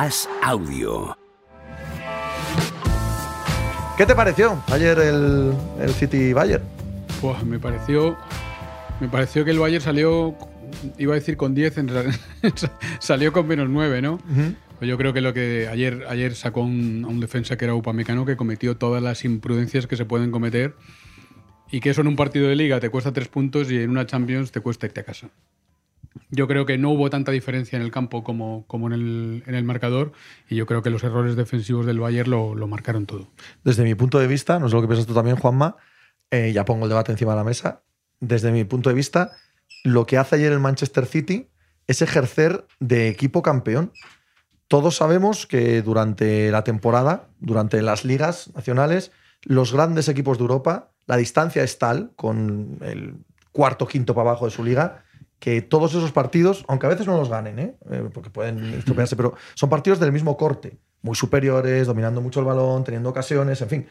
As Audio. ¿Qué te pareció ayer el, el City Bayern? Pues me pareció. Me pareció que el Bayern salió. Iba a decir con 10, en realidad salió con menos 9, ¿no? Pues yo creo que lo que ayer, ayer sacó un, a un defensa que era Upamecano que cometió todas las imprudencias que se pueden cometer y que eso en un partido de liga te cuesta tres puntos y en una Champions te cuesta irte a casa. Yo creo que no hubo tanta diferencia en el campo como, como en, el, en el marcador y yo creo que los errores defensivos del Bayern lo, lo marcaron todo. Desde mi punto de vista, no sé lo que piensas tú también, Juanma, eh, ya pongo el debate encima de la mesa. Desde mi punto de vista, lo que hace ayer el Manchester City es ejercer de equipo campeón. Todos sabemos que durante la temporada, durante las ligas nacionales, los grandes equipos de Europa, la distancia es tal, con el cuarto, quinto para abajo de su liga, que todos esos partidos, aunque a veces no los ganen, ¿eh? Eh, porque pueden estropearse, pero son partidos del mismo corte, muy superiores, dominando mucho el balón, teniendo ocasiones, en fin.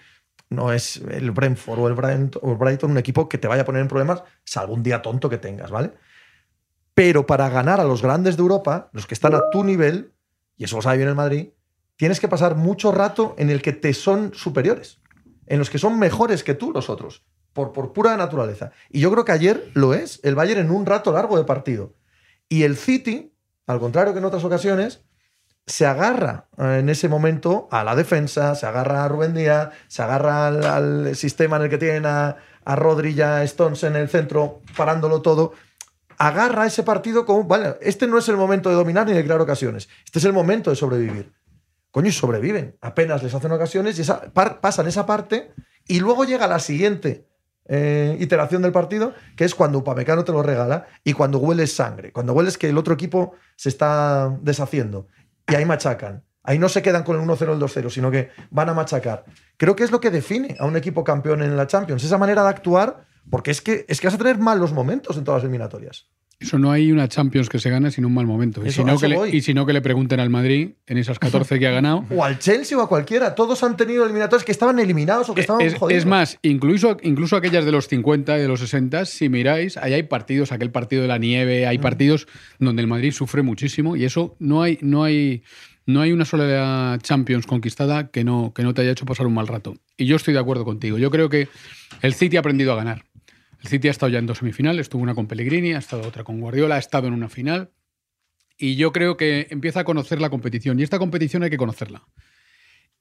No es el Brentford o el, Brent, o el Brighton un equipo que te vaya a poner en problemas, salvo un día tonto que tengas, ¿vale? Pero para ganar a los grandes de Europa, los que están a tu nivel, y eso lo sabe bien el Madrid, tienes que pasar mucho rato en el que te son superiores, en los que son mejores que tú los otros, por, pura naturaleza. Y yo creo que ayer lo es, el Bayern en un rato largo de partido. Y el City, al contrario que en otras ocasiones, se agarra eh, en ese momento a la defensa, se agarra a Rubén Díaz, se agarra al, sistema en el que tienen a, a Stones en el centro, parándolo todo. Agarra ese partido como, vale, este no es el momento de dominar ni de crear ocasiones, este es el momento de sobrevivir. Coño, y sobreviven. Apenas les hacen ocasiones y esa, pasan esa parte y luego llega la siguiente eh, iteración del partido, que es cuando Upamecano te lo regala y cuando hueles sangre, cuando hueles que el otro equipo se está deshaciendo. Y ahí machacan. Ahí no se quedan con el 1-0 o el 2-0, sino que van a machacar. Creo que es lo que define a un equipo campeón en la Champions, esa manera de actuar, porque es que, es que vas a tener malos momentos en todas las eliminatorias. Eso no hay una Champions que se gane sin un mal momento. Y si, no que le, y si no que le pregunten al Madrid en esas 14 que ha ganado. O al Chelsea o a cualquiera. Todos han tenido eliminatorias que estaban eliminados o que estaban Es, jodidos. es más, incluso, incluso aquellas de los 50 y de los 60, si miráis, ahí hay partidos, aquel partido de la nieve, Mm. hay partidos donde el Madrid sufre muchísimo y eso no hay, no hay, no hay una sola Champions conquistada que no, que no te haya hecho pasar un mal rato. Y yo estoy de acuerdo contigo. Yo creo que el City ha aprendido a ganar. El City ha estado ya en dos semifinales, estuvo una con Pellegrini, ha estado otra con Guardiola, ha estado en una final. Y yo creo que empieza a conocer la competición. Y esta competición hay que conocerla.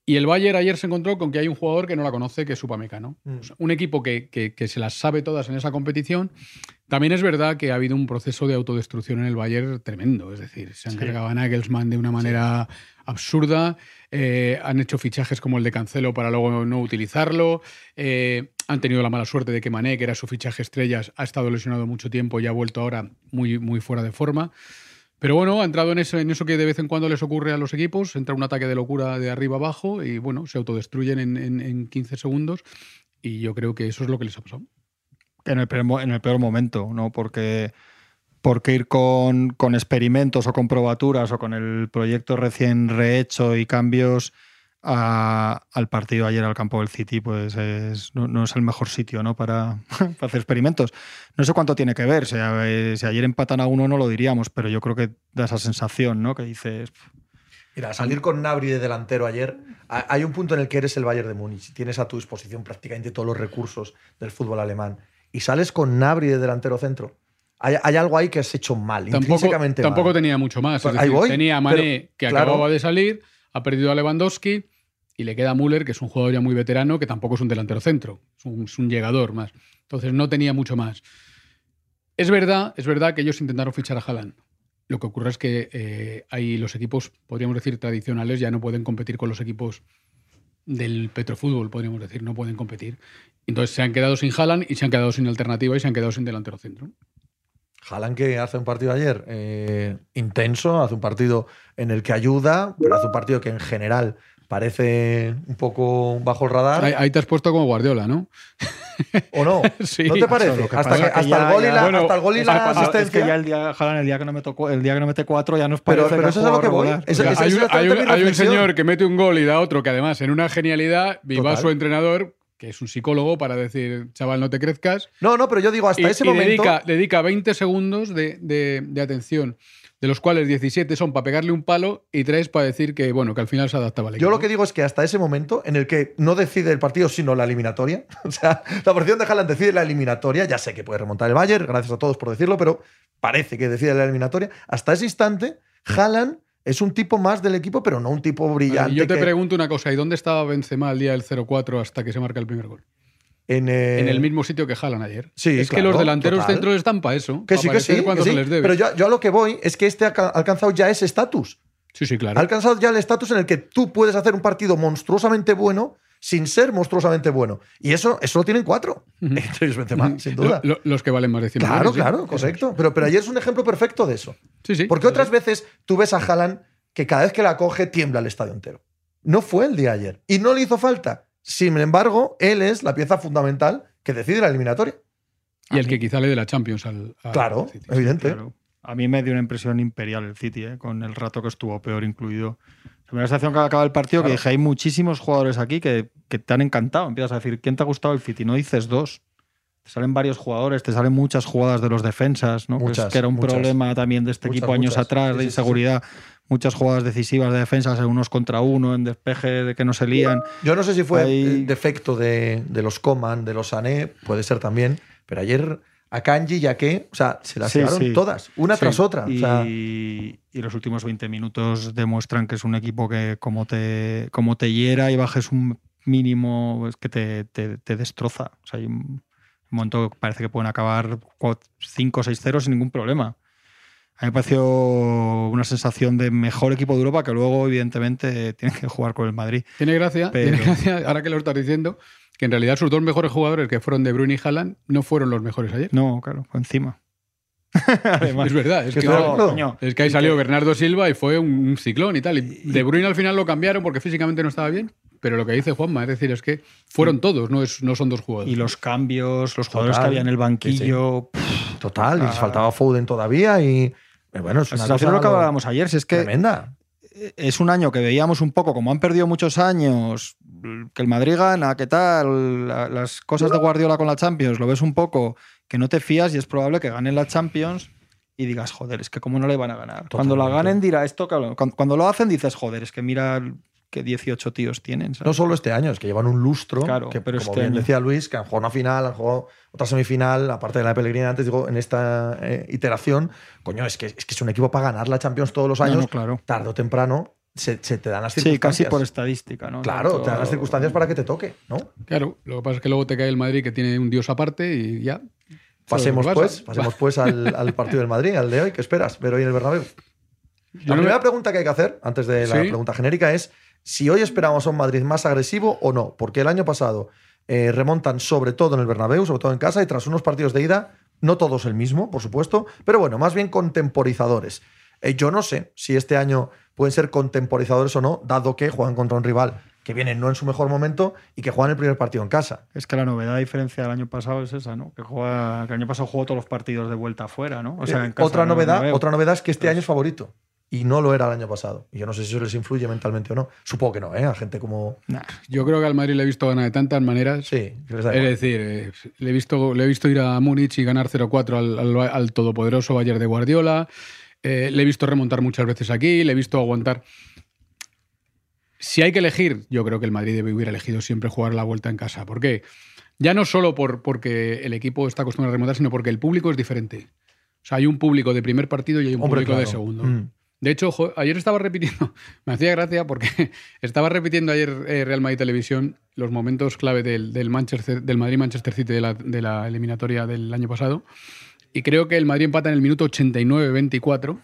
Y el Bayern ayer se encontró con que hay un jugador que no la conoce, que es Upamecano. Mm. O sea, un equipo que, que- que se las sabe todas en esa competición. También es verdad que ha habido un proceso de autodestrucción en el Bayern tremendo. Es decir, se han Sí. cargado a Nagelsmann de una manera absurda. eh, han hecho fichajes como el de Cancelo para luego no utilizarlo. eh, han tenido la mala suerte de que Mané, que era su fichaje estrellas, ha estado lesionado mucho tiempo y ha vuelto ahora muy, muy fuera de forma. Pero bueno, ha entrado en eso, en eso que de vez en cuando les ocurre a los equipos, entra un ataque de locura de arriba abajo y bueno, se autodestruyen en, en- en 15 segundos y yo creo que eso es lo que les ha pasado. en el peor momento, ¿no? Porque, porque ir con, con experimentos o con probaturas o con el proyecto recién rehecho y cambios al partido ayer al campo del City, pues es- no, es el mejor sitio ¿no? para, hacer experimentos. No sé cuánto tiene que ver, si, si ayer empatan a uno no lo diríamos, pero yo creo que da esa sensación, ¿no? Que dices, Mira, salir con Nabri de delantero ayer, ha- hay un punto en el que eres el Bayern de Múnich, tienes a tu disposición prácticamente todos los recursos del fútbol alemán y sales con Nabri de delantero centro. Hay, hay algo ahí que has hecho mal, Tampoco, intrínsecamente tampoco mal. tenía mucho más. Es Pues ahí voy, tenía a Mané, pero, que claro. acababa de salir, ha perdido a Lewandowski y le queda a Müller, que es un jugador ya muy veterano, que tampoco es un delantero centro, es un, es un llegador más. Entonces no tenía mucho más. Es verdad, es verdad que ellos intentaron fichar a Haaland. Lo que ocurre es que eh, ahí los equipos, podríamos decir, tradicionales ya no pueden competir con los equipos del petrofútbol, podríamos decir, no pueden competir. Entonces se han quedado sin Haaland y se han quedado sin alternativa y se han quedado sin delantero centro. Haaland que hace un partido ayer eh, intenso, hace un partido en el que ayuda, pero hace un partido que en general parece un poco bajo el radar. Ahí, ahí te has puesto como Guardiola, ¿no? ¿O no? Sí. ¿No te parece? Hasta, pasa que- es que hasta ya- el gol y la, bueno, hasta el gol y la que cuando- es asistencia. que ya el día, Haaland, el día que no me tocó, el día que no mete cuatro ya nos Pero- parece pero que eso es a lo que voy. O sea, hay, un, exactamente hay un- mi hay un reflexión. señor que mete un gol y da otro que además en una genialidad viva su entrenador que es un psicólogo, para decir, chaval, no te crezcas. No, no, pero yo digo, hasta y, ese y momento. Dedica, dedica 20 segundos de, de- de atención, de los cuales 17 son para pegarle un palo y 3 para decir que, bueno, que al final se adaptaba al Yo equipo. lo que digo es que hasta ese momento, en el que no decide el partido, sino la eliminatoria, o sea, la posición de Haaland decide la eliminatoria, ya sé que puede remontar el Bayern, gracias a todos por decirlo, pero parece que decide la eliminatoria. Hasta ese instante, Haaland es un tipo más del equipo, pero no un tipo brillante. Y yo te que- pregunto una cosa, ¿y dónde estaba Benzema el día del 0-4 hasta que se marca el primer gol? en, en el mismo sitio que Haaland ayer. sí, es que los delanteros total. centros están para eso. Que pa' sí, que sí, que les debe. Pero yo, yo a lo que voy es que este ha ca- alcanzado ya ese estatus. sí, sí, claro. Ha alcanzado ya el estatus en el que tú puedes hacer un partido monstruosamente bueno sin ser monstruosamente bueno. Y eso, eso lo tienen cuatro. Ujú. Entre ellos Benzema, sin duda. Lo- lo- los que valen más de 100 Claro, millones, sí. claro, correcto. Pero, pero ayer es un ejemplo perfecto de eso. Sí, sí. Porque otras veces tú ves a Haaland que cada vez que la coge tiembla el estadio entero. No fue el día de ayer. Y no le hizo falta. Sin embargo, él es la pieza fundamental que decide la eliminatoria. Y el que quizá le dé la Champions al. al Claro, City. evidente. Claro. A mí me dio una impresión imperial el City, ¿eh? con el rato que estuvo peor incluido. La sensación que acaba el partido que Claro. dije, hay muchísimos jugadores aquí que, que te han encantado. Empiezas a decir, ¿quién te ha gustado el City? No dices dos. Te salen varios jugadores, te salen muchas jugadas de los defensas, ¿no? Que es- Muchas, que era un muchas. problema también de este Muchas, equipo años atrás, Sí, de sí, sí, sí. inseguridad. Muchas jugadas decisivas de defensas en unos contra uno, en despeje de que no se lían. Yo no sé si fue Ahí- el defecto de, de los Coman, de los Sané, puede ser también, pero ayer a Kanji y a Ke, o sea, se las Sí, llevaron sí. todas, una Sí. tras otra. Y, O sea, y los últimos 20 minutos demuestran que es un equipo que como te, como te hiera y bajes un mínimo, es que te, te- te destroza. O sea, hay un momento que parece que pueden acabar 5 o 6-0 sin ningún problema. A mí me pareció una sensación de mejor equipo de Europa que luego, evidentemente, tienen que jugar con el Madrid. Tiene gracia, Pero- tiene gracia, ahora que lo estás diciendo, que en realidad sus dos mejores jugadores, que fueron De Bruyne y Haaland, no fueron los mejores ayer. No, claro, fue encima. Además, Es verdad, es Que que, no, es que ahí salió Bernardo Silva y fue un, un ciclón y tal. Y De Bruyne al final lo cambiaron porque físicamente no estaba bien. Pero lo que dice Juanma, es decir, es que fueron todos, no, es, no son dos jugadores. Y los cambios, los jugadores Total. que había en el banquillo. total, y les Ah. faltaba Foden todavía y eh, bueno, es una cosa es lo que hablábamos ayer, si es que tremenda. Es un año que veíamos un poco como han perdido muchos años, que el Madrid gana, qué tal, la- las cosas de Guardiola con la Champions, lo ves un poco que no te fías y es probable que ganen la Champions y digas, joder, es que cómo no le van a ganar. Cuando la ganen dirá esto, cuando, cuando lo hacen dices, joder, es que mira que 18 tíos tienen. ¿sabes? No solo este año, es que llevan un lustro. Claro, que, pero como este bien año- decía Luis, que han jugado una final, han jugado otra semifinal, aparte de la de Pellegrini antes, digo, en esta eh, iteración. Coño, es que, es que es un equipo para ganar la Champions todos los años. no, claro. Tarde o temprano se, se te dan las Sí, circunstancias. casi por estadística, ¿no? Claro, Tanto- te dan las circunstancias para que te toque, ¿no? Claro, lo que pasa es que luego te cae el Madrid que tiene un dios aparte y ya. Pasemos ¿Sabes lo que pues, pasemos pues al, al partido del Madrid, al de hoy. ¿Qué esperas ver hoy en el Bernabéu? La primera me- pregunta que hay que hacer, antes de la Sí. pregunta genérica, es si hoy esperamos a un Madrid más agresivo o no. Porque el año pasado eh, remontan sobre todo en el Bernabéu, sobre todo en casa, y tras unos partidos de ida, no todos el mismo, por supuesto, pero bueno, más bien contemporizadores. Eh, yo no sé si este año pueden ser contemporizadores o no, dado que juegan contra un rival que viene no en su mejor momento y que juegan el primer partido en casa. Es que la novedad, a diferencia del año pasado, es esa, ¿no? Que, juega, que el año pasado jugó todos los partidos de vuelta afuera, ¿no? O sea, en casa Eh, otra, novedad, otra novedad es que este año es favorito. Y no lo era el año pasado. Y yo no sé si eso les influye mentalmente o no. Supongo que no, ¿eh? A gente como. Nah. Yo creo que al Madrid le he visto ganar de tantas maneras. Sí, que les da Es decir, eh, le he, visto, le he visto ir a Múnich y ganar 0-4 al, al- al todopoderoso Bayern de Guardiola. Eh, le he visto remontar muchas veces aquí, le he visto aguantar. Si hay que elegir, yo creo que el Madrid debe hubiera elegido siempre jugar la vuelta en casa. ¿Por qué? Ya no solo por, porque el equipo está acostumbrado a remontar, sino porque el público es diferente. O sea, hay un público de primer partido y hay un Hombre, público de segundo. Mm. De hecho, ayer estaba repitiendo, me hacía gracia porque estaba repitiendo ayer eh, Real Madrid Televisión los momentos clave del, del Madrid-Manchester City de la, de la eliminatoria del año pasado. Y creo que el Madrid empata en el minuto 89-24.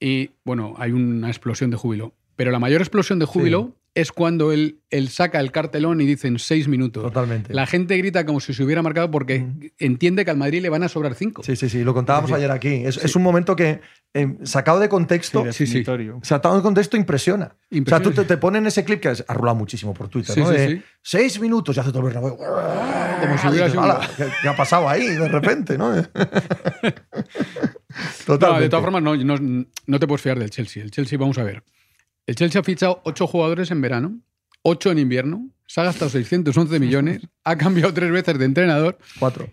Y bueno, hay una explosión de júbilo. Pero la mayor explosión de júbilo es cuando él, él saca el cartelón y dicen seis minutos. Totalmente. La gente grita como si se hubiera marcado porque Mm. entiende que al Madrid le van a sobrar cinco. Sí, sí, sí. Lo contábamos Sí. ayer aquí. Es, es un momento que, eh, sacado de contexto, Sí, sí, sí. sacado de contexto, impresiona. O sea, Impresiona. tú te, te ponen ese clip que has- ha rulado muchísimo por Twitter, Sí, ¿no? sí, De sí. seis minutos y hace todo el Bernabéu. Como si hubiera Dices, sido un- "Hala, ¿qué, ha pasado ahí de repente, no? No, Totalmente. de todas formas, no, no, no te puedes fiar del Chelsea. El Chelsea, vamos a ver. El Chelsea ha fichado ocho jugadores en verano, ocho en invierno, se ha gastado 611 millones, ha cambiado tres veces de entrenador. Cuatro.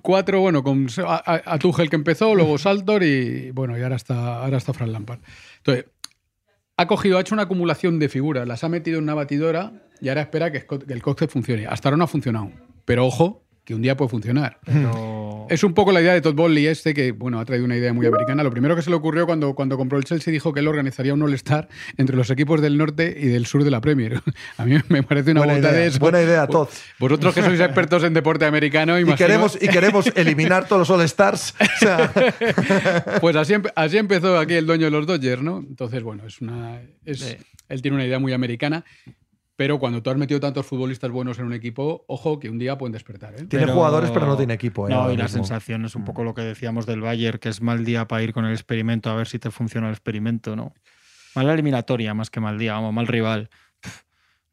Cuatro, bueno, con a, a Tuchel que empezó, luego Saltor y bueno, y ahora está, ahora está Fran Lampard. Entonces, ha cogido, ha hecho una acumulación de figuras, las ha metido en una batidora y ahora espera que, que el cóctel funcione. Hasta ahora no ha funcionado. Pero ojo, que un día puede funcionar. Es un poco la idea de Todd Bowley este, que bueno, ha traído una idea muy americana. Lo primero que se le ocurrió cuando, cuando compró el Chelsea dijo que él organizaría un All-Star entre los equipos del norte y del sur de la Premier. A mí me parece una buena idea, de eso. Buena idea, Todd. Vosotros que sois expertos en deporte americano, y queremos, y queremos eliminar todos los All-Stars. pues así, así, empezó aquí el dueño de los Dodgers, ¿no? Entonces, bueno, es una... Es, Él tiene una idea muy americana pero cuando tú has metido tantos futbolistas buenos en un equipo, ojo que un día pueden despertar. ¿eh? Tiene jugadores, pero no tiene equipo. ¿eh? No, y la sensación es un poco lo que decíamos del Bayern, que es mal día para ir con el experimento a ver si te funciona el experimento, ¿no? Mala eliminatoria más que mal día, vamos, mal rival.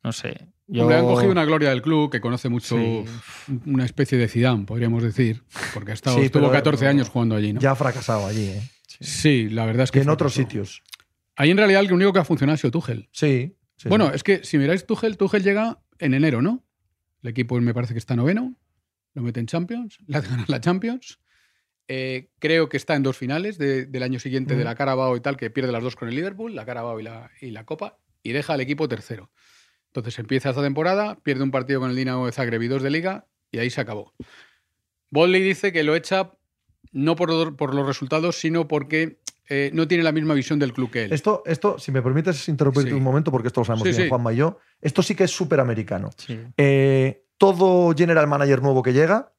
no sé. Yo... han cogido una gloria del club que conoce mucho una especie de Zidane, podríamos decir, porque ha estado, estuvo 14 años jugando allí. ¿no? Ya ha fracasado allí. ¿eh? Sí. la verdad es que. en otros sitios. Ahí en realidad el único que ha funcionado ha sido Tuchel. Sí, bueno, es que si miráis Tuchel, Tuchel llega en enero, ¿no? El equipo me parece que está noveno, lo mete en Champions, le hace ganar la Champions. Eh, creo que está en dos finales del año siguiente de la Carabao y tal, que pierde las dos con el Liverpool, la Carabao y la, y la Copa, y deja al equipo tercero. Entonces empieza esta temporada, pierde un partido con el Dinamo de Zagreb y dos de Liga, y ahí se acabó. Bolly dice que lo echa no por, por los resultados, sino porque eh, no tiene la misma visión del club que él. Esto, esto si me permites interrumpirte un momento, porque esto lo sabemos bien, Juanma y yo, esto sí que es súper americano. Eh, todo general manager nuevo que llega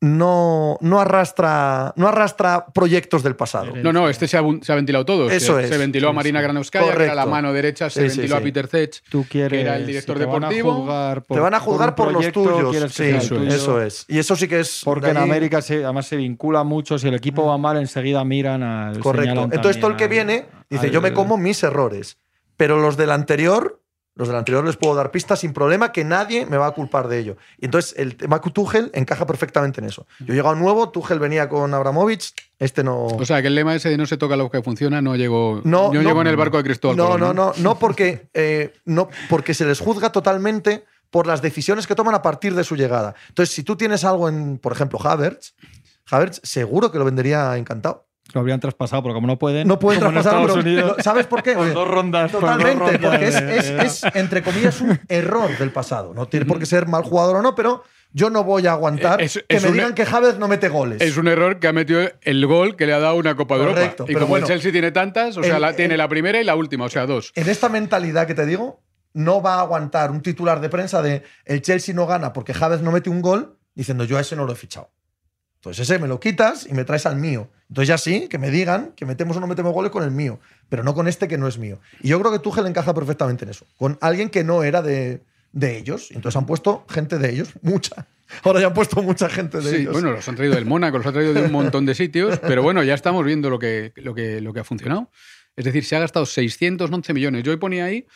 no, no, arrastra, no arrastra proyectos del pasado. No, no, este se ha, ventilado todo. Eso se, ventiló a Marina Granovskaya, que era la mano derecha, se ventiló a Peter Zech, que era el director deportivo. te van a juzgar por, los tuyos. Sí, eso, es. Y eso sí que es. Porque en América además se vincula mucho. Si el equipo va mal, enseguida miran al. Correcto. Entonces todo el que viene dice: Yo me como mis errores. Pero los del anterior los del anterior les puedo dar pistas sin problema que nadie me va a culpar de ello. Y entonces el tema Tuchel encaja perfectamente en eso. Yo he llegado nuevo, Tuchel venía con Abramovich, este no. O sea, que el lema ese de no se toca lo que funciona no llegó. No, llegó en el barco de Cristóbal. No, no, no, no, porque, eh, no, porque se les juzga totalmente por las decisiones que toman a partir de su llegada. Entonces, si tú tienes algo en, por ejemplo, Havertz, Havertz seguro que lo vendería encantado. Lo habrían traspasado, pero como no pueden. No pueden traspasar. ¿Sabes por qué? dos rondas. Totalmente, porque es, entre comillas, un error del pasado. No tiene por qué ser mal jugador o no, pero yo no voy a aguantar que me digan que Javes no mete goles. Es un error que ha metido el gol que le ha dado una Copa de Europa. Y como el Chelsea tiene tantas, o sea, la, tiene la primera y la última, o sea, dos. En esta mentalidad que te digo, no va a aguantar un titular de prensa de el Chelsea no gana porque Javes no mete un gol, diciendo yo a ese no lo he fichado. Entonces ese me lo quitas y me traes al mío. Entonces ya sí, que me digan que metemos o no metemos goles con el mío, pero no con este que no es mío. Y yo creo que Tuchel encaja perfectamente en eso, con alguien que no era de, de ellos. Entonces han puesto gente de ellos, mucha. Ahora ya han puesto mucha gente de ellos. Bueno, los han traído del Mónaco, los han traído de un montón de sitios, pero bueno, ya estamos viendo lo que, lo que, lo que ha funcionado. Es decir, se ha gastado 611 millones. Yo hoy ponía ahí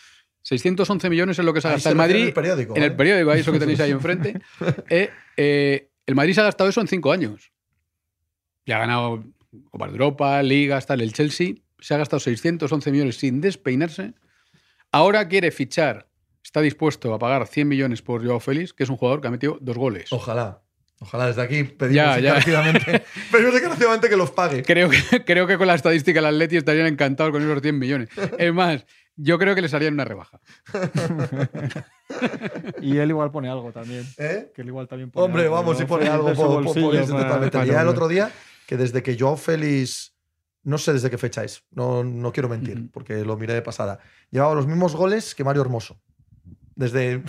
611 millones es lo que se ha gastado en Madrid. En el periódico. En el periódico, ahí eso que tenéis ahí enfrente. eh, eh el Madrid se ha gastado eso en cinco años. Ya ha ganado Copa de Europa, Liga, tal. El Chelsea se ha gastado 611 millones sin despeinarse. Ahora quiere fichar, está dispuesto a pagar 100 millones por Joao Félix, que es un jugador que ha metido dos goles. Ojalá. Ojalá desde aquí pedimos encarecidamente, que los pague. Creo que, creo que con la estadística del Atleti estarían encantados con esos 100 millones. Es más, yo creo que les harían una rebaja. y él igual pone algo también. ¿Eh? Que él igual también pone Hombre, vamos, si pone algo, por. Ya el otro día que desde que Joao Félix, no sé desde qué fecha es, no, no quiero mentir, porque lo miré de pasada, llevaba los mismos goles que Mario Hermoso. Desde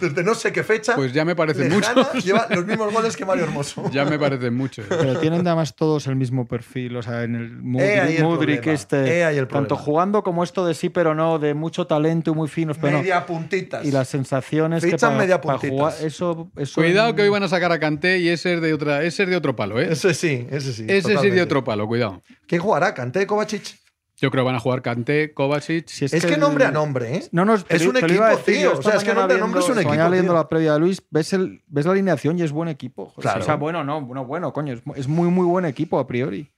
desde no sé qué fecha. Pues ya me parecen muchos. Lleva los mismos goles que Mario Hermoso. ya me parecen muchos. Pero tienen además todos el mismo perfil. O sea, en el Mudrik, este. tanto jugando como esto de sí, pero no, de mucho talento y muy finos. Pero media puntitas. Y las sensaciones que para, media puntitas. eso, Cuidado que hoy van a sacar a Kanté y ese es de, otra, ese es de otro palo, ¿eh? Ese sí, ese sí. Ese sí de otro palo, cuidado. ¿Quién jugará? ¿Kanté, Kovacic? Yo creo que van a jugar Kanté, Kovacic. es, que, nombre a nombre, ¿eh? No, no, es un equipo, tío. O sea, es que nombre a nombre es un equipo. leyendo la previa de Luis, ves, ves la alineación y es buen equipo. O sea, bueno, no, bueno, bueno, coño. Es, muy, muy buen equipo a priori.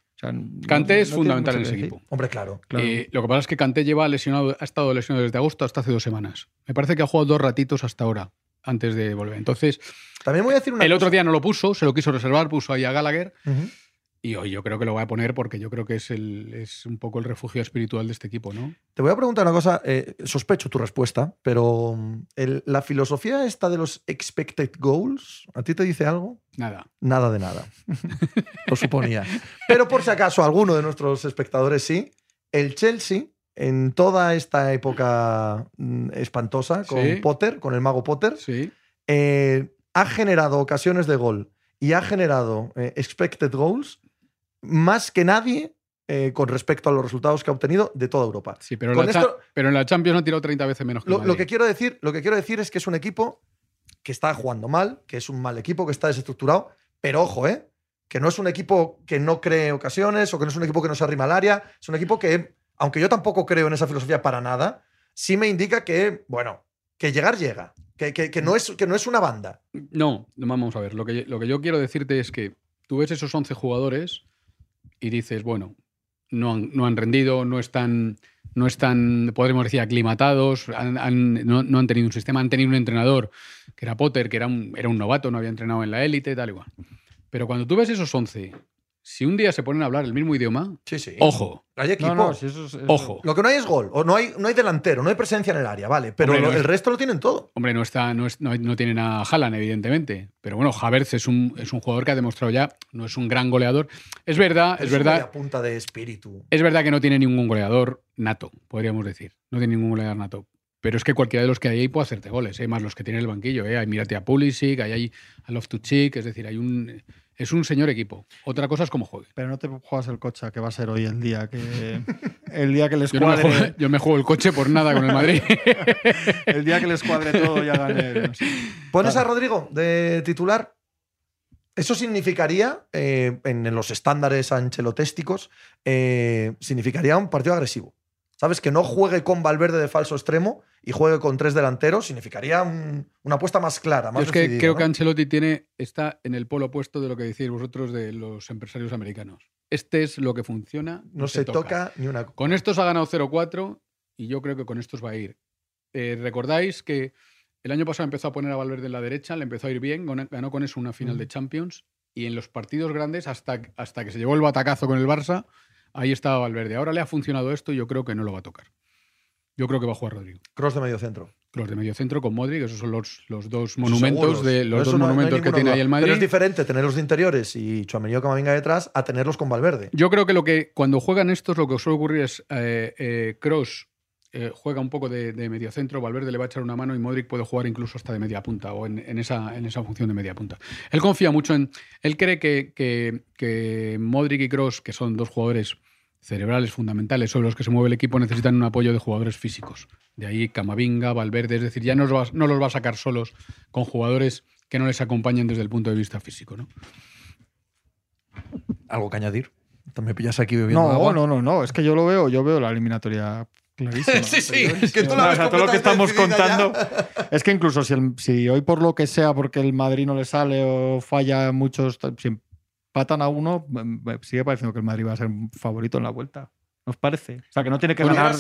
Kanté es fundamental en ese equipo. Hombre, claro. Eh, lo que pasa es que Kanté lleva lesionado, ha estado lesionado desde agosto hasta hace dos semanas. Me parece que ha jugado dos ratitos hasta ahora, antes de volver. Entonces, también voy a decir una el otro día no lo puso, se lo quiso reservar, puso ahí a Gallagher. Y hoy yo creo que lo voy a poner porque yo creo que es, el, es un poco el refugio espiritual de este equipo, ¿no? Te voy a preguntar una cosa, eh, sospecho tu respuesta, pero la filosofía esta de los expected goals, ¿a ti te dice algo? Nada. Nada de nada. lo suponía. Pero por si acaso alguno de nuestros espectadores sí, el Chelsea, en toda esta época mm, espantosa con Potter, con el mago Potter, sí. Eh, ha generado ocasiones de gol y ha generado eh, expected goals más que nadie eh, con respecto a los resultados que ha obtenido de toda Europa. Sí, pero, pero en la Champions ha tirado 30 veces menos que lo, lo, que quiero decir, lo que quiero decir es que es un equipo que está jugando mal, que es un mal equipo, que está desestructurado, pero ojo, ¿eh? que no es un equipo que no cree ocasiones o que no es un equipo que no se arrima al área, es un equipo que, aunque yo tampoco creo en esa filosofía para nada, sí me indica que, bueno, que llegar llega, que, que, no, es, que no es una banda. No, vamos a ver, lo que, lo que yo quiero decirte es que tú ves esos 11 jugadores y dices, bueno, no han, no han rendido, no están, no están, podríamos decir, aclimatados, no, no, han tenido un sistema, han tenido un entrenador, que era Potter, que era un, era un novato, no había entrenado en la élite, tal igual. Pero cuando tú ves esos 11 si un día se ponen a hablar el mismo idioma, sí, sí. ojo. Hay equipo. Ojo. Lo que no hay es gol, o no hay, no hay delantero, no hay presencia en el área, vale. Pero el resto lo tienen todo. Hombre, no está, no, es, no, tienen a Haaland, evidentemente. Pero bueno, Havertz es un, es un jugador que ha demostrado ya, no es un gran goleador. Es verdad, es, verdad. punta de espíritu. Es verdad que no tiene ningún goleador nato, podríamos decir. No tiene ningún goleador nato. Pero es que cualquiera de los que hay ahí puede hacerte goles, ¿eh? más los que tiene el banquillo. ¿eh? Hay, mírate a Pulisic, hay, hay a Loftus-Cheek, es decir, hay un es un señor equipo. Otra cosa es cómo juegue. Pero no te juegas el coche, que va a ser hoy el día que el día que les cuadre. Yo, me juego, el coche por nada con el Madrid. el día que les cuadre todo ya gané. ¿Pones a Rodrigo de titular? Eso significaría, eh, en los estándares ancelotésticos, eh, significaría un partido agresivo. ¿Sabes? Que no juegue con Valverde de falso extremo y juegue con tres delanteros significaría una apuesta más clara, más es que creo que Ancelotti tiene, está en el polo opuesto de lo que decís vosotros de los empresarios americanos. Este es lo que funciona. No se, toca. ni una. Con estos ha ganado 0-4 y yo creo que con estos va a ir. Eh, Recordáis que el año pasado empezó a poner a Valverde en la derecha, le empezó a ir bien, ganó con eso una final de Champions y en los partidos grandes, hasta, hasta que se llevó el batacazo con el Barça, Ahí estaba Valverde. Ahora le ha funcionado esto y yo creo que no lo va a tocar. Yo creo que va a jugar Rodrigo. Cross de medio centro. Cross de medio centro con Modric, esos son los, los dos monumentos, de, los dos monumentos que tiene ahí el Madrid. Pero es diferente tenerlos de interiores y Chuamení o venga detrás a tenerlos con Valverde. Yo creo que lo que cuando juegan estos lo que suele ocurrir es eh, eh, Cross eh, juega un poco de, medio centro, Valverde le va a echar una mano y Modric puede jugar incluso hasta de media punta o en, esa, en esa función de media punta. Él confía mucho en. Él cree que, que, que Modric y Cross, que son dos jugadores cerebrales fundamentales sobre los que se mueve el equipo necesitan un apoyo de jugadores físicos. De ahí Camavinga, Valverde, es decir, ya no los, va, no los va a sacar solos con jugadores que no les acompañen desde el punto de vista físico. ¿no? ¿Algo que añadir? Me pillas aquí bebiendo no, agua. No, no, no, es que yo lo veo, yo veo la eliminatoria clarísima. sí, sí, es que todo lo que estamos contando es que incluso si, si, hoy por lo que sea, porque el Madrid no le sale o falla muchos, patan a uno, sigue pareciendo que el Madrid va a ser favorito en la vuelta. ¿Nos parece? O sea, que no tiene que ganar. no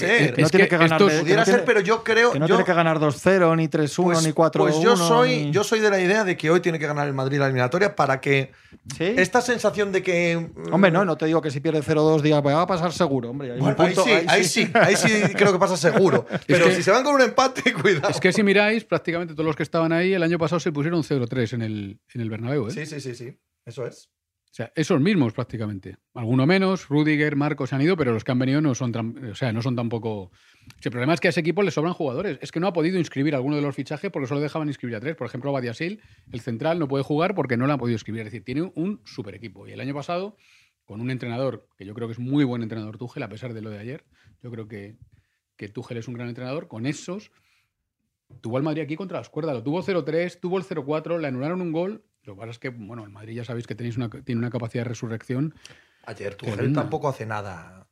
tiene que, ganar. pudiera ser, pero yo creo. Que no tiene que ganar 2-0, ni 3-1, pues, ni 4-1. Pues yo soy, yo soy de la idea de que hoy tiene que ganar el Madrid la eliminatoria para que. Esta sensación de que. Mm, hombre, no, no te digo que si pierde 0-2 digas, va a pasar seguro, hombre. ahí, sí, ahí, sí, ahí sí, creo que pasa seguro. Pero si se van con un empate, cuidado. Es que si miráis, prácticamente todos los que estaban ahí el año pasado se pusieron 0-3 en el, en el Bernabéu. ¿eh? Sí, sí, sí, sí. Eso es. Sea, esos mismos prácticamente. Alguno menos, Rudiger, Marcos han ido, pero los que han venido no son, o sea, no son tampoco... el problema es que a ese equipo le sobran jugadores. Es que no ha podido inscribir alguno de los fichajes porque solo dejaban inscribir a tres. Por ejemplo, Badiasil, el central, no puede jugar porque no lo han podido inscribir. Es decir, tiene un super equipo. Y el año pasado, con un entrenador, que yo creo que es muy buen entrenador Tuchel, a pesar de lo de ayer, yo creo que, que Tuchel es un gran entrenador, con esos tuvo al Madrid aquí contra las cuerdas. Lo tuvo 0-3, tuvo el 0-4, le anularon un gol lo que pasa es que, bueno, el Madrid ya sabéis que tenéis una, tiene una capacidad de resurrección. Ayer Tuchel tampoco hace nada.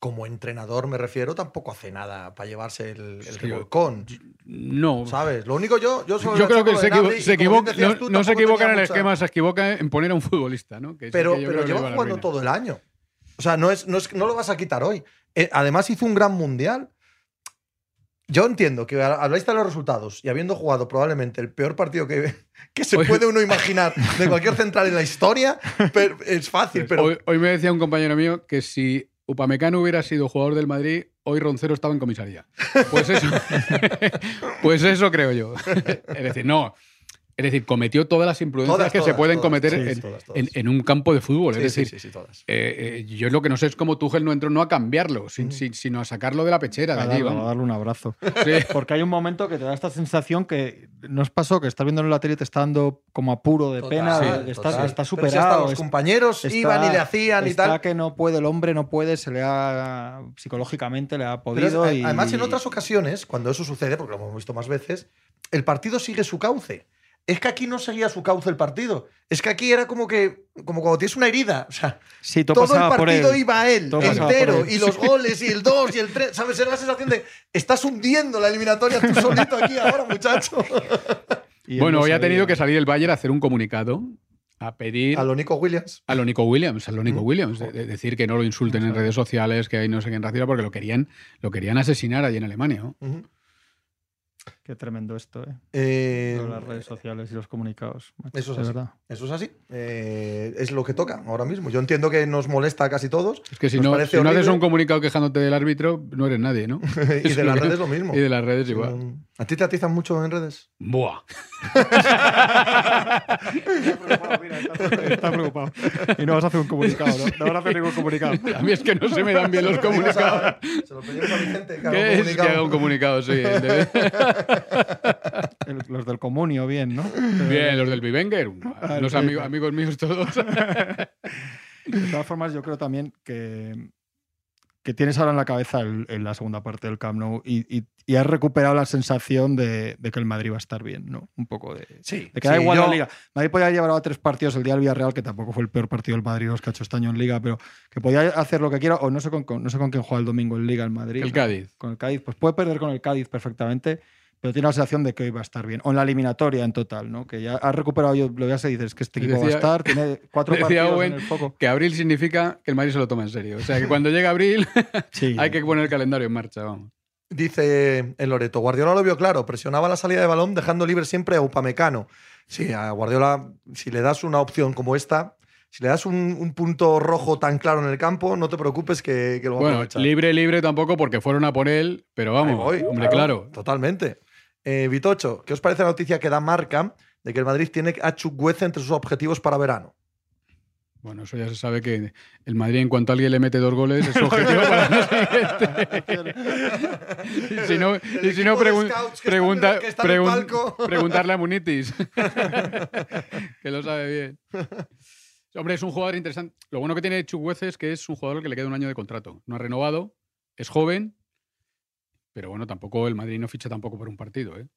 Como entrenador me refiero, tampoco hace nada para llevarse el, el No. ¿Sabes? Lo único yo. Yo, yo creo que se, equivoca. No, se equivoca en el esquema, se equivoca en poner a un futbolista, ¿no? pero pero lleva jugando todo el año. O sea, no, es, no, es, no lo vas a quitar hoy. Eh, además, hizo un gran mundial. Yo entiendo que a la vista de los resultados y habiendo jugado probablemente el peor partido que, que se puede uno imaginar de cualquier central en la historia, pero es fácil. Pero... Hoy, hoy me decía un compañero mío que si Upamecano hubiera sido jugador del Madrid, hoy Roncero estaba en comisaría. Pues eso, pues eso creo yo. Es decir, no, es decir, cometió todas las imprudencias que se pueden cometer en, un campo de fútbol. es decir, eh, eh, yo lo que no sé es cómo Tuchel no entró no a cambiarlo, sino a sacarlo de la pechera. De allí, a darle un abrazo. Porque hay un momento que te da esta sensación que nos pasó que estás viendo en la tele y te está dando como apuro de pena, está, superado. los compañeros iban y le hacían y tal. que no puede, el hombre no puede, se le ha psicológicamente le ha podido. Además, en otras ocasiones, cuando eso sucede, porque lo hemos visto más veces, el partido sigue su cauce es que aquí no seguía su cauce el partido. Es que aquí era como que como cuando tienes una herida. O sea, todo el partido iba a él, entero, y los goles, y el 2, y el 3. ¿Sabes? Era la sensación de estás hundiendo la eliminatoria tú solito aquí ahora, muchacho. bueno, hoy ha tenido que salir el Bayern a hacer un comunicado a pedir. A lo Nico Williams. A lo Nico Williams, a lo Nico Williams. De, decir que no lo insulten en redes sociales, que hay no sé quién racista, porque lo querían, lo querían asesinar allí en Alemania. ¿no? Qué tremendo esto, ¿eh? eh las redes sociales y los comunicados. eso es así. Verdad. Eso es así. Eh, es lo que toca ahora mismo. Yo entiendo que nos molesta a casi todos. Es que si no, si no haces un comunicado quejándote del árbitro, no eres nadie, ¿no? y de las redes lo mismo. Y de las redes igual. ¿A ti te atizan mucho en redes? Buah. está, preocupado, Y no vas a hacer un comunicado, ¿no? No vas a hacer ningún comunicado. A mí es que no se me dan bien los comunicados. Se lo pedimos a Vicente que ¿Qué es que haga un comunicado? Sí. los del comunio, bien, ¿no? Bien, los del Vivenger. Ah, los amigos, amigos míos todos. De todas formas, yo creo también que que tienes ahora en la cabeza en la segunda parte del Camp Nou y, has recuperado la sensación de, que el Madrid va a estar bien, ¿no? Un poco de, sí, de que da igual la liga. Madrid podía llevar a tres partidos el día del Villarreal, que tampoco fue el peor partido del Madrid los que ha hecho este año en liga, pero que podía hacer lo que quiera, o no sé con, no sé con quién juega el domingo en liga el Madrid. El Cádiz. Con el Cádiz. Pues puede perder con el Cádiz perfectamente pero tiene la sensación de que hoy va a estar bien. O en la eliminatoria en total, ¿no? Que ya ha recuperado, yo lo veas y dices que este equipo va a estar, tiene cuatro partidos en el foco. Que abril significa que el Madrid se lo toma en serio. O sea, que cuando llega abril hay que poner el calendario en marcha, vamos. Dice el Loreto, Guardiola lo vio claro, presionaba la salida de balón dejando libre siempre a Upamecano. Sí, a Guardiola, si le das una opción como esta, si le das un, punto rojo tan claro en el campo, no te preocupes que, lo va bueno, a libre, libre tampoco porque fueron a por él, pero vamos, hombre, claro. Totalmente. Eh, Vitocho, ¿qué os parece la noticia que da marca de que el Madrid tiene a Chukwueze entre sus objetivos para verano? Bueno, eso ya se sabe que el Madrid, en cuanto a alguien le mete dos goles, es su objetivo para el siguiente. y si no, y si no pregunta, preguntarle a Munitis, que lo sabe bien. Hombre, es un jugador interesante. Lo bueno que tiene Chukwueze es que es un jugador que le queda un año de contrato. No ha renovado, es joven pero bueno, tampoco el Madrid no ficha tampoco por un partido, ¿eh?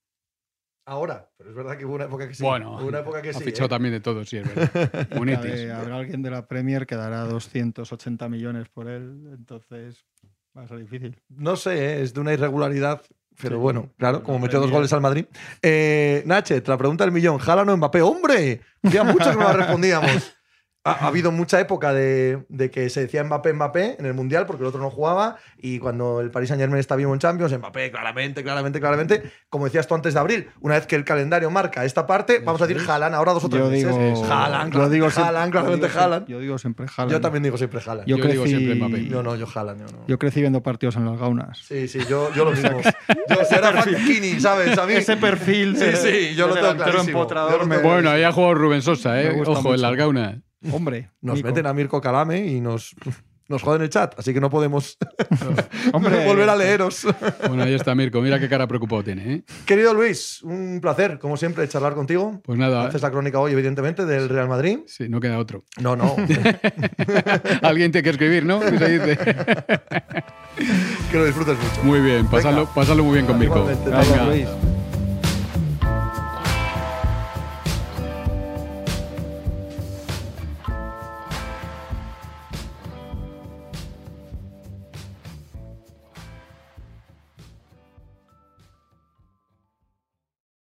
Ahora, pero es verdad que hubo una época que sí. Bueno, una época que ha fichado ¿eh? también de todo, sí, es verdad. Habrá alguien de la Premier que dará 280 millones por él, entonces va a ser difícil. No sé, ¿eh? es de una irregularidad, pero bueno, claro, como metió dos goles al Madrid. Eh, Nache, te la pregunta del millón, ¿Jala o Mbappé? ¡Hombre! Ya mucho que no la respondíamos. Ha, habido mucha época de, que se decía Mbappé, Mbappé en el Mundial porque el otro no jugaba y cuando el Paris Saint Germain está vivo en Champions, Mbappé claramente, claramente, claramente, como decías tú antes de abril, una vez que el calendario marca esta parte, vamos a decir Haaland ahora dos o tres meses. Digo, Haaland, yo digo claramente Haaland. Yo digo siempre Haaland. Yo también digo siempre Haaland. Yo, digo siempre Mbappé. Yo no, yo Haaland. Yo, no. yo crecí viendo partidos en las gaunas. Sí, sí, yo, yo lo mismo. yo era Kini, ¿sabes? A mí, Ese perfil. Sí, sí, yo lo tengo clarísimo. Bueno, ahí ha jugado Rubén Sosa, ¿eh? Ojo, en las gaunas. Hombre. Nos meten a Mirko Calame y nos, nos joden el chat, así que no podemos volver a leeros. bueno, ahí está Mirko, mira qué cara preocupado tiene. ¿eh? Querido Luis, un placer, como siempre, charlar contigo. Pues nada. Haces la crónica hoy, evidentemente, del Real Madrid. Sí, no queda otro. No, no. Alguien tiene que escribir, ¿no? Se dice. que lo disfrutes mucho. Muy bien, pasarlo, muy bien con Mirko. Venga. Luis.